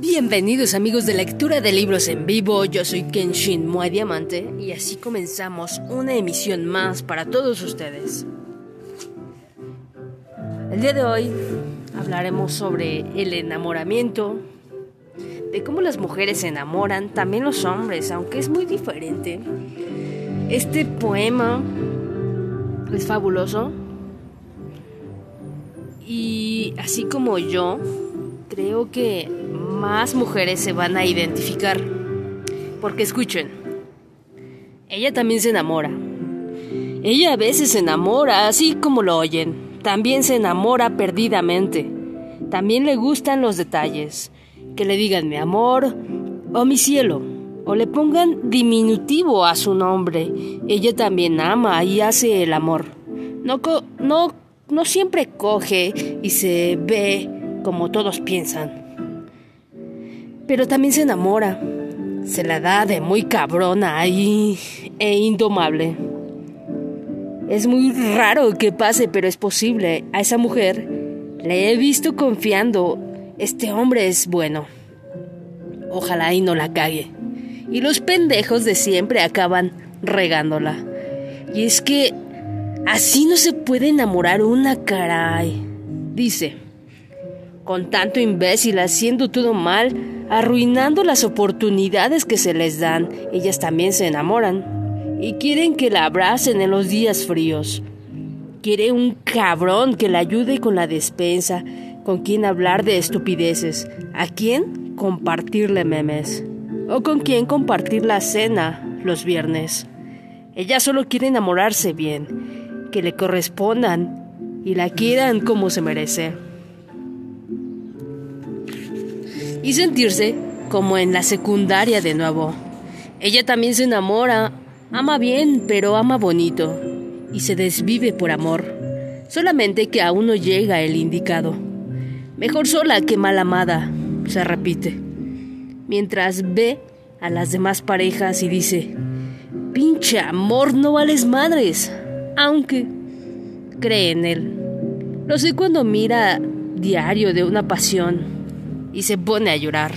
Bienvenidos amigos de lectura de libros en vivo, yo soy Kenshin Mua Diamante y así comenzamos una emisión más para todos ustedes. El día de hoy hablaremos sobre el enamoramiento, de cómo las mujeres se enamoran, también los hombres, aunque es muy diferente. Este poema es fabuloso y así como yo, creo que más mujeres se van a identificar. Porque escuchen, ella también se enamora. Ella a veces se enamora, así como lo oyen. También se enamora perdidamente. También le gustan los detalles. Que le digan mi amor o mi cielo. O le pongan diminutivo a su nombre. Ella también ama y hace el amor. No, no, no siempre coge y se ve como todos piensan pero también se enamora. Se la da de muy cabrona y, e indomable. Es muy raro que pase, pero es posible. A esa mujer le he visto confiando. Este hombre es bueno. Ojalá y no la cague. Y los pendejos de siempre acaban regándola. Y es que así no se puede enamorar una caray. Dice, con tanto imbécil haciendo todo mal, arruinando las oportunidades que se les dan. Ellas también se enamoran y quieren que la abracen en los días fríos. Quiere un cabrón que la ayude con la despensa, con quien hablar de estupideces, a quién compartirle memes o con quien compartir la cena los viernes. Ellas solo quiere enamorarse bien, que le correspondan y la quieran como se merece y sentirse como en la secundaria de nuevo. Ella también se enamora, ama bien, pero ama bonito, y se desvive por amor, solamente que aún no llega el indicado. Mejor sola que mal amada, se repite, mientras ve a las demás parejas y dice, pinche amor, no vales madres, aunque cree en él. Lo sé cuando mira diario de una pasión y se pone a llorar.